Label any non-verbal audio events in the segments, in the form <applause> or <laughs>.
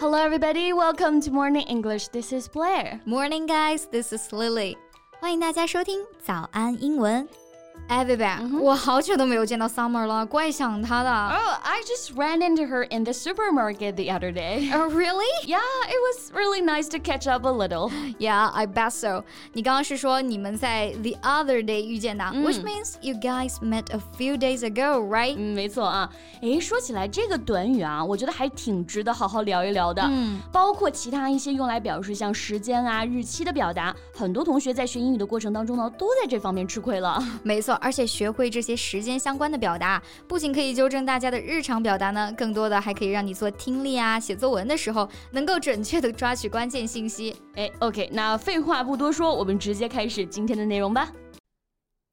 Hello, everybody. Welcome to Morning English. This is Blair. Morning, guys. This is Lily. 欢迎大家收听早安英文。 哎，贝贝，我好久都没有见到 Summer 了，怪想她的。Oh, I just ran into her in the supermarket the other day. <laughs> Oh, really? Yeah, it was really nice to catch up a little. Yeah, I bet so. 你刚刚是说你们在 the other day 遇见的、嗯、，which means you guys met a few days ago, right? 嗯，没错啊。诶，说起来这个短语啊，我觉得还挺值得好好聊一聊的。嗯，包括其他一些用来表示像时间啊、日期的表达，很多同学在学英语的过程当中呢，都在这方面吃亏了。没错。 <laughs> 而且学会这些时间相关的表达，不仅可以纠正大家的日常表达呢，更多的还可以让你做听力啊、写作文的时候能够准确的抓取关键信息。哎，OK，那废话不多说，我们直接开始今天的内容吧。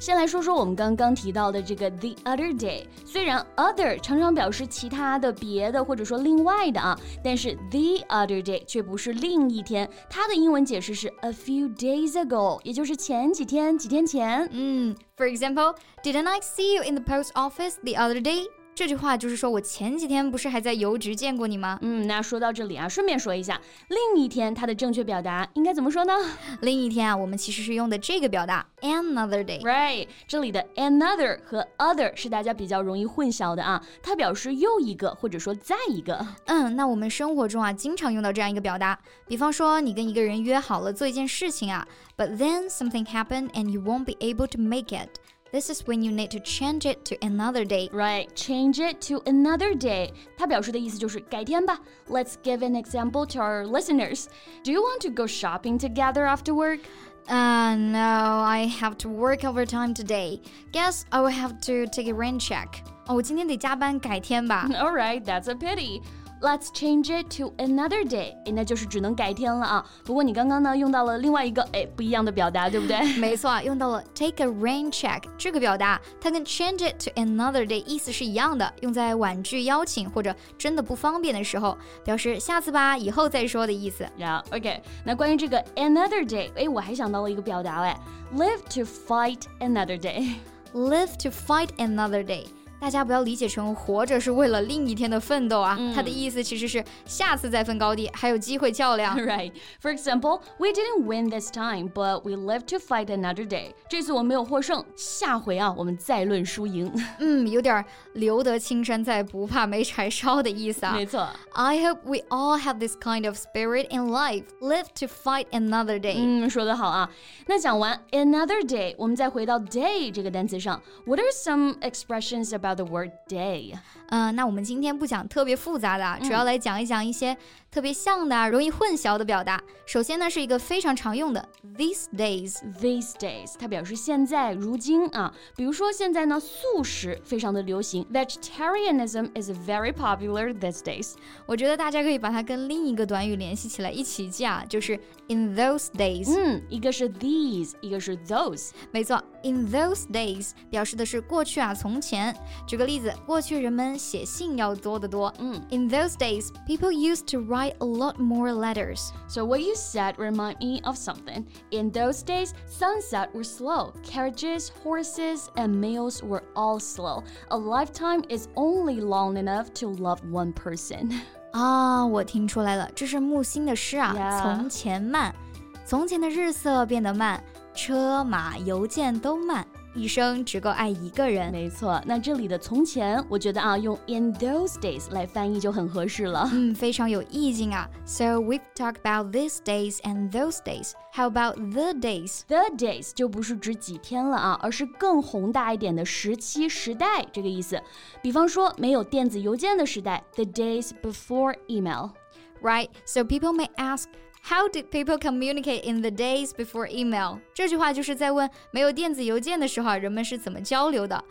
先来说说我们刚刚提到的这个 the other day。虽然 other 常常表示其他的、别的或者说另外的啊，但是 the other day 却不是另一天，它的英文解释是 a few days ago，也就是前几天、几天前。嗯，For example，didn't I see you in the post office the other day？这句话就是说我前几天不是还在邮局见过你吗？嗯，那说到这里啊，顺便说一下，另一天它的正确表达应该怎么说呢？<laughs> 另一天啊，我们其实是用的这个表达 another day。Right，这里的 another 和 other 是大家比较容易混淆的啊，它表示又一个或者说再一个。嗯，那我们生活中啊，经常用到这样一个表达，比方说你跟一个人约好了做一件事情啊，but then something happened and you won't be able to make it。This is when you need to change it to another day. Right, change it to another day. 它表示的意思就是改天吧。Let's give an example to our listeners. Do you want to go shopping together after work? Uh, no, I have to work overtime today. Guess I will have to take a rain check. 哦，我今天得加班，改天吧。All right, that's a pity. Let's change it to another day，哎，那就是只能改天了啊。不过你刚刚呢用到了另外一个哎不一样的表达，对不对？没错，用到了 take a rain check 这个表达，它跟 change it to another day 意思是一样的，用在婉拒邀请或者真的不方便的时候，表示下次吧，以后再说的意思。Yeah, OK。那关于这个 another day，哎，我还想到了一个表达哎，live to fight another day。Live to fight another day。大家不要理解成活着是为了另一天的奋斗啊，嗯、它的意思其实是下次再分高低，还有机会较量。Right. <laughs> For example, we didn't win this time, but we live to fight another day. 这次我没有获胜，下回啊，我们再论输赢。嗯，有点留得青山在，不怕没柴烧的意思啊。没错。I <laughs> hope we all have this kind of spirit in life, live to fight another day. 嗯，说得好啊。那讲完 another day，我们再回到 day 这个单词上。What are some expressions about about the word day. 嗯，那我们今天不讲特别复杂的，主要来讲一讲一些特别像的、容易混淆的表达。首先呢，是一个非常常用的 these days。these days 它表示现在、如今啊。比如说现在呢，素食非常的流行，vegetarianism is very popular these days。我觉得大家可以把它跟另一个短语联系起来一起记啊，就是 in those days。嗯，一个是 these，一个是 those。没错 ，in those days 表示的是过去啊，从前。举个例子，过去人们写信要多得多。嗯，In those days, people used to write a lot more letters. So what you said remind me of something. In those days, sunset were slow. Carriages, horses, and mails were all slow. A lifetime is only long enough to love one person. <laughs> 啊，我听出来了，这是木心的诗啊。Yeah. 从前慢，从前的日色变得慢， 车马邮件都慢。一生只够爱一个人。没错，那这里的从前，我觉得啊，用 in those days 来翻译就很合适了。嗯，非常有意境啊。So we've talked about these days and those days. How about the days? The days 就不是指几天了啊，而是更宏大一点的时期、时代这个意思。比方说，没有电子邮件的时代，the days before email. Right. So people may ask. How did people communicate in the days before email？这句话就是在问没有电子邮件的时候，人们是怎么交流的。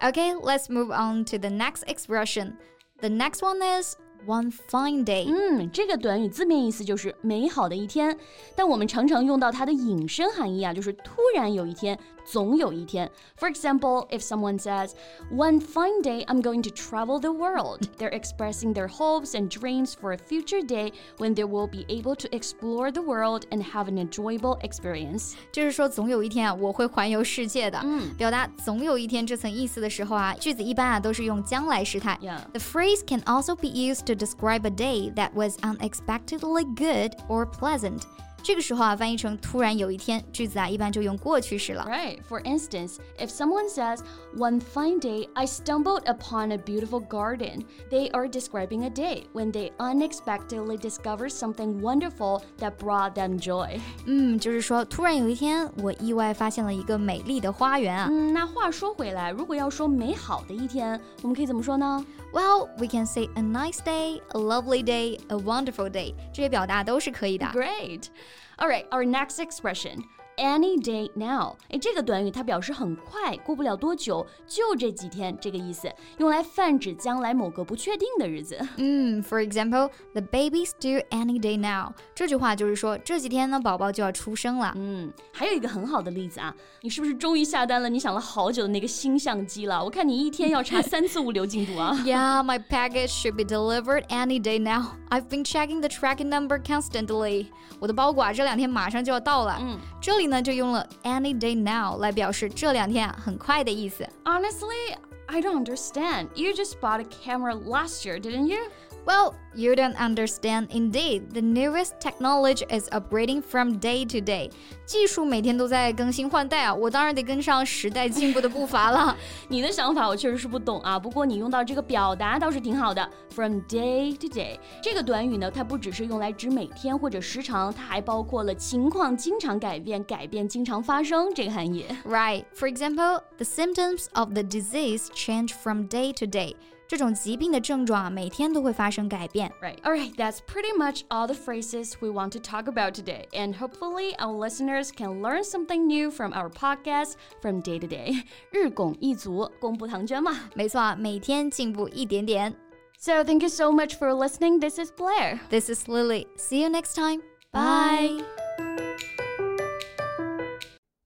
Okay, let's move on to the next expression. The next one is one fine day。嗯，这个短语字面意思就是美好的一天，但我们常常用到它的引申含义啊，就是突然有一天，总有一天。For example, if someone says, "One fine day, I'm going to travel the world," <laughs> they're expressing their hopes and dreams for a future day when they will be able to explore the world and have an enjoyable experience. 就是说，总有一天啊，我会环游世界的。嗯表达总有一天这层意思的时候啊，句子一般啊都是用将来时态。 Yeah. The phrase can also be used to describe a day that was unexpectedly good or pleasant. 这个时候啊，翻译成突然有一天，句子啊一般就用过去式了。 Right. For instance, if someone says, One fine day I stumbled upon a beautiful garden, they are describing a day when they unexpectedly discovered something wonderful that brought them joy. 嗯，就是说突然有一天，我意外发现了一个美丽的花园啊。嗯，那话说回来，如果要说美好的一天，我们可以怎么说呢 Well, we can say a nice day, a lovely day, a wonderful day，这些表达都是可以的。 Great. All right, our next expression Any day now，哎，这个短语它表示很快，过不了多久，就这几天这个意思，用来泛指将来某个不确定的日子。嗯，For example, the baby's due any day now。这句话就是说这几天呢，宝宝就要出生了。嗯，还有一个很好的例子啊，你是不是终于下单了？你想了好久的那个新相机了？我看你一天要查三次物流进度啊。 Yeah, <laughs> my package should be delivered any day now. <laughs> I've been checking the tracking number constantly. 我的包裹啊，这两天马上就要到了。嗯，这里呢 就用了 any day now 来表示这两天啊很快的意思。 Honestly, I don't understand. You just bought a camera last year, didn't you? Well, you don't understand. Indeed, the newest technology is upgrading from day to day. 技术每天都在更新换代啊，我当然得跟上时代进步的步伐了。你的想法我确实是不懂啊，不过你用到这个表达倒是挺好的。From <laughs> day to day 这个短语呢，它不只是用来指每天或者时长，它还包括了情况经常改变、改变经常发生这个含义。 Right. For example, the symptoms of the disease change from day to day. 这种疾病的症状啊，每天都会发生改变。 Right. All right, that's pretty much all the phrases we want to talk about today. And hopefully, our listeners can learn something new from our podcast from day to day. <laughs> 日拱一卒，功不唐捐嘛。没错啊，每天进步一点点。 So, thank you so much for listening. This is Blair. This is Lily. See you next time. Bye.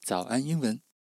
早安英文。